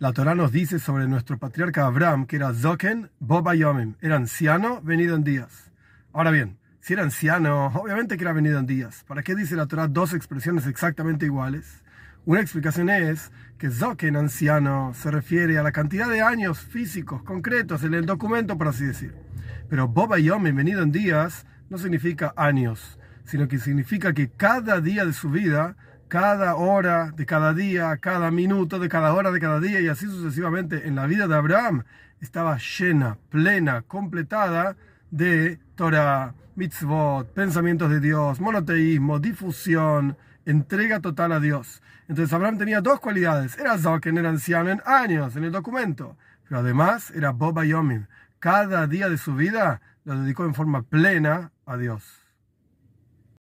La Torah nos dice sobre nuestro patriarca Abraham que era Zoken Boba Yomim, era anciano venido en días. Ahora bien, si era anciano, obviamente que era venido en días. ¿Para qué dice la Torah dos expresiones exactamente iguales? Una explicación es que Zoken anciano se refiere a la cantidad de años físicos concretos en el documento, por así decir. Pero Boba Yomim, venido en días, no significa años, sino que significa que cada día de su vida cada hora de cada día, cada minuto de cada hora de cada día y así sucesivamente en la vida de Abraham estaba llena, plena, completada de Torah, mitzvot, pensamientos de Dios, monoteísmo, difusión, entrega total a Dios. Entonces Abraham tenía dos cualidades. Era Zoken, era anciano en años en el documento, pero además era Boba Yomim. Cada día de su vida lo dedicó en forma plena a Dios.